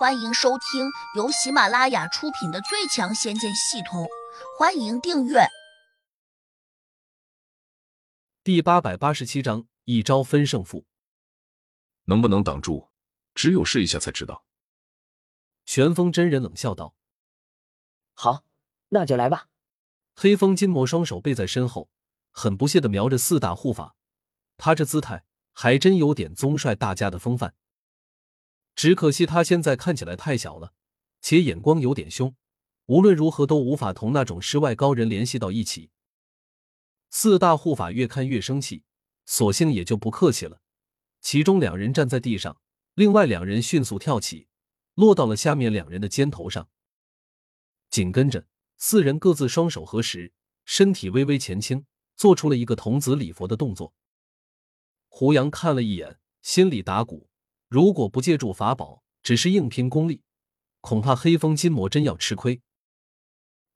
欢迎收听由喜马拉雅出品的《最强仙剑系统》，欢迎订阅。第八百八十七章，一招分胜负，能不能挡住，只有试一下才知道。玄风真人冷笑道：“好，那就来吧。”黑风金魔双手背在身后，很不屑的瞄着四大护法，他这姿态还真有点宗帅大家的风范。只可惜他现在看起来太小了，且眼光有点凶，无论如何都无法同那种世外高人联系到一起。四大护法越看越生气，索性也就不客气了。其中两人站在地上，另外两人迅速跳起，落到了下面两人的肩头上。紧跟着，四人各自双手合十，身体微微前倾，做出了一个童子礼佛的动作。胡杨看了一眼，心里打鼓。如果不借助法宝，只是硬拼功力，恐怕黑风金魔真要吃亏。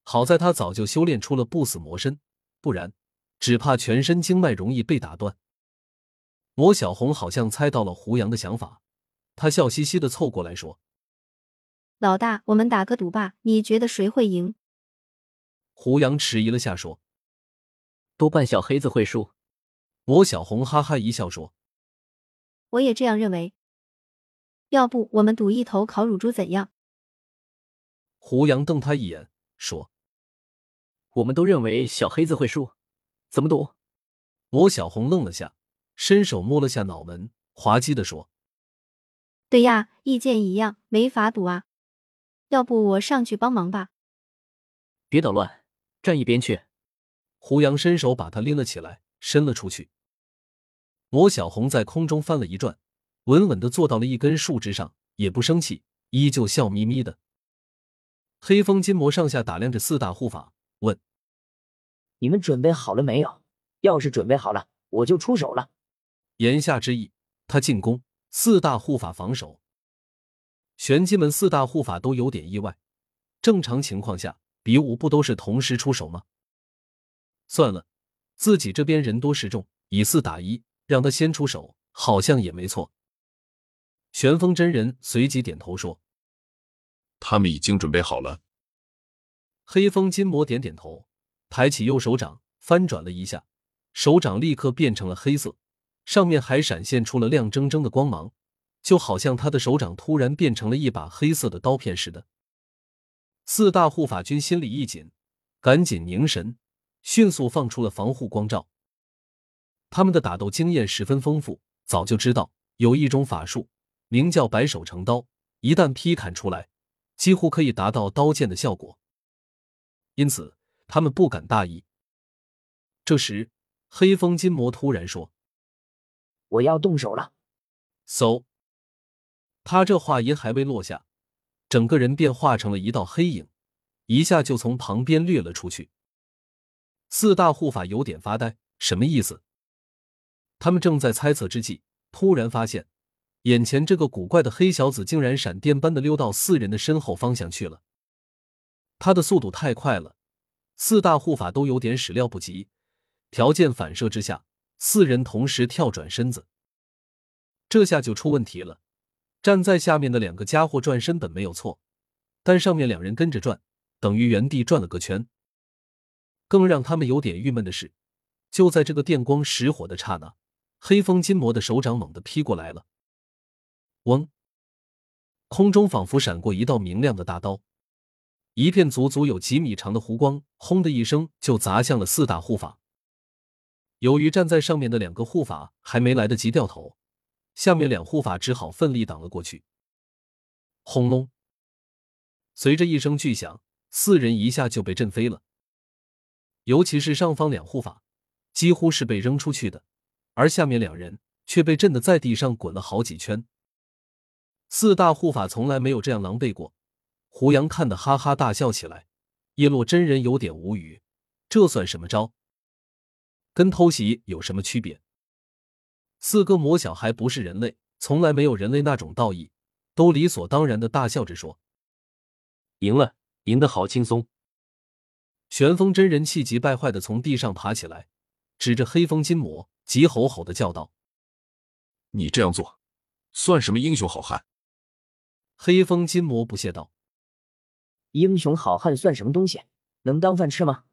好在他早就修炼出了不死魔身，不然只怕全身经脉容易被打断。魔小红好像猜到了胡杨的想法，他笑嘻嘻的凑过来说：“老大，我们打个赌吧，你觉得谁会赢？”胡杨迟疑了下，说：“多半小黑子会输。”魔小红哈哈一笑说：“我也这样认为。”要不我们赌一头烤乳猪怎样？胡杨瞪他一眼，说：“我们都认为小黑子会输，怎么赌？”魔小红愣了下，伸手摸了下脑门，滑稽的说：“对呀，意见一样，没法赌啊。要不我上去帮忙吧？”别捣乱，站一边去。胡杨伸手把他拎了起来，伸了出去。魔小红在空中翻了一转。稳稳的坐到了一根树枝上，也不生气，依旧笑眯眯的。黑风金魔上下打量着四大护法，问：“你们准备好了没有？要是准备好了，我就出手了。”言下之意，他进攻，四大护法防守。玄机门四大护法都有点意外，正常情况下，比武不都是同时出手吗？算了，自己这边人多势众，以四打一，让他先出手，好像也没错。玄风真人随即点头说：“他们已经准备好了。”黑风金魔点点头，抬起右手掌翻转了一下，手掌立刻变成了黑色，上面还闪现出了亮铮铮的光芒，就好像他的手掌突然变成了一把黑色的刀片似的。四大护法军心里一紧，赶紧凝神，迅速放出了防护光罩。他们的打斗经验十分丰富，早就知道有一种法术。名叫白手成刀，一旦劈砍出来，几乎可以达到刀剑的效果。因此，他们不敢大意。这时，黑风金魔突然说：“我要动手了。” so，他这话音还未落下，整个人便化成了一道黑影，一下就从旁边掠了出去。四大护法有点发呆，什么意思？他们正在猜测之际，突然发现。眼前这个古怪的黑小子竟然闪电般的溜到四人的身后方向去了，他的速度太快了，四大护法都有点始料不及。条件反射之下，四人同时跳转身子，这下就出问题了。站在下面的两个家伙转身本没有错，但上面两人跟着转，等于原地转了个圈。更让他们有点郁闷的是，就在这个电光石火的刹那，黑风金魔的手掌猛地劈过来了。嗡！空中仿佛闪过一道明亮的大刀，一片足足有几米长的弧光，轰的一声就砸向了四大护法。由于站在上面的两个护法还没来得及掉头，下面两护法只好奋力挡了过去。轰隆！随着一声巨响，四人一下就被震飞了。尤其是上方两护法，几乎是被扔出去的，而下面两人却被震得在地上滚了好几圈。四大护法从来没有这样狼狈过，胡杨看得哈哈大笑起来。叶落真人有点无语，这算什么招？跟偷袭有什么区别？四个魔小孩不是人类，从来没有人类那种道义，都理所当然的大笑着说：“赢了，赢得好轻松。”玄风真人气急败坏的从地上爬起来，指着黑风金魔，急吼吼的叫道：“你这样做，算什么英雄好汉？”黑风金魔不屑道：“英雄好汉算什么东西？能当饭吃吗？”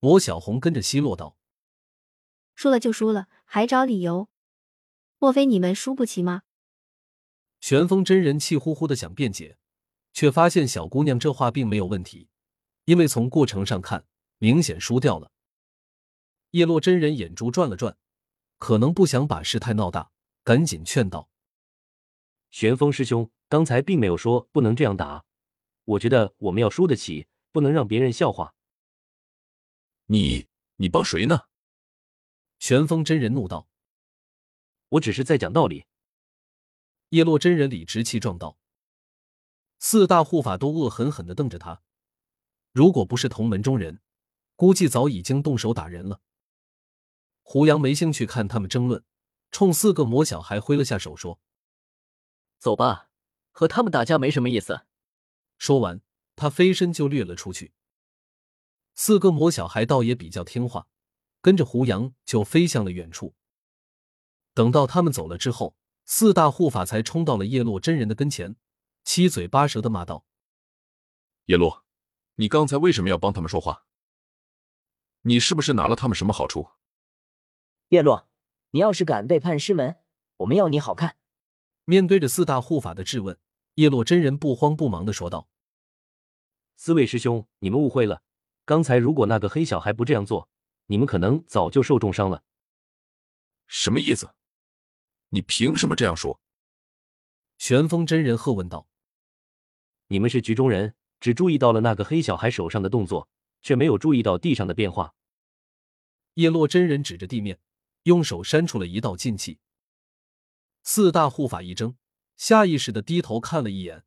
魔小红跟着奚落道：“输了就输了，还找理由？莫非你们输不起吗？”玄风真人气呼呼的想辩解，却发现小姑娘这话并没有问题，因为从过程上看，明显输掉了。叶落真人眼珠转了转，可能不想把事态闹大，赶紧劝道：“玄风师兄，刚才并没有说不能这样打，我觉得我们要输得起，不能让别人笑话。”你你帮谁呢？玄风真人怒道：“我只是在讲道理。”叶落真人理直气壮道：“四大护法都恶狠狠的瞪着他，如果不是同门中人，估计早已经动手打人了。”胡杨没兴趣看他们争论，冲四个魔小孩挥了下手说：“走吧，和他们打架没什么意思。”说完，他飞身就掠了出去。四个魔小孩倒也比较听话，跟着胡杨就飞向了远处。等到他们走了之后，四大护法才冲到了叶落真人的跟前，七嘴八舌的骂道：“叶落，你刚才为什么要帮他们说话？你是不是拿了他们什么好处？”叶落，你要是敢背叛师门，我们要你好看！面对着四大护法的质问，叶落真人不慌不忙的说道：“四位师兄，你们误会了。”刚才如果那个黑小孩不这样做，你们可能早就受重伤了。什么意思？你凭什么这样说？玄风真人喝问道。你们是局中人，只注意到了那个黑小孩手上的动作，却没有注意到地上的变化。叶落真人指着地面，用手扇出了一道劲气。四大护法一怔，下意识的低头看了一眼，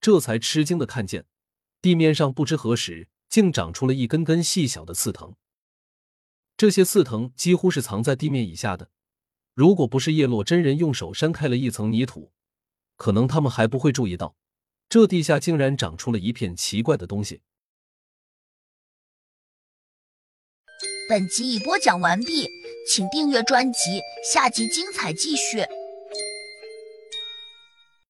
这才吃惊的看见地面上不知何时。竟长出了一根根细小的刺藤，这些刺藤几乎是藏在地面以下的。如果不是叶落真人用手扇开了一层泥土，可能他们还不会注意到，这地下竟然长出了一片奇怪的东西。本集已播讲完毕，请订阅专辑，下集精彩继续。